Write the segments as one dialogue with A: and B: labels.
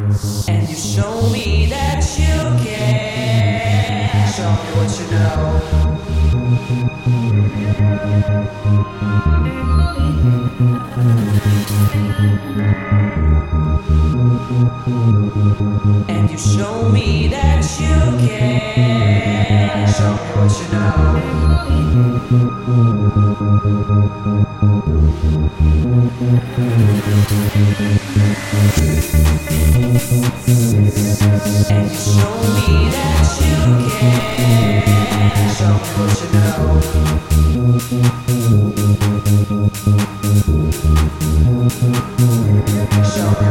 A: And you show me that you care. Show me what you know. And you show me that you care. Show me what you know. Show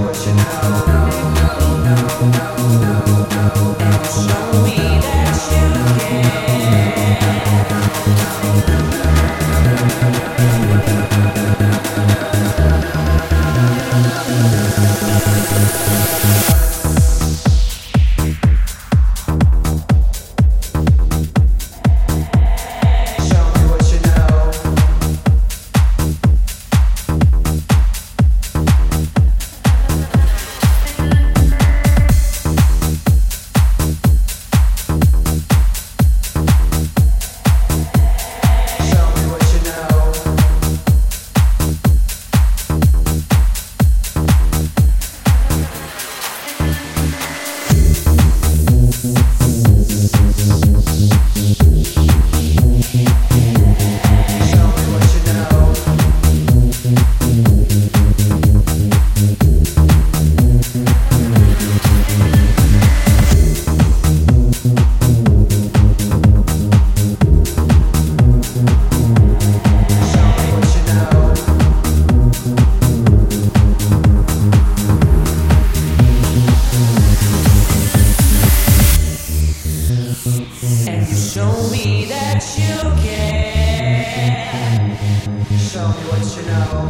A: me that you care. Show me what you know.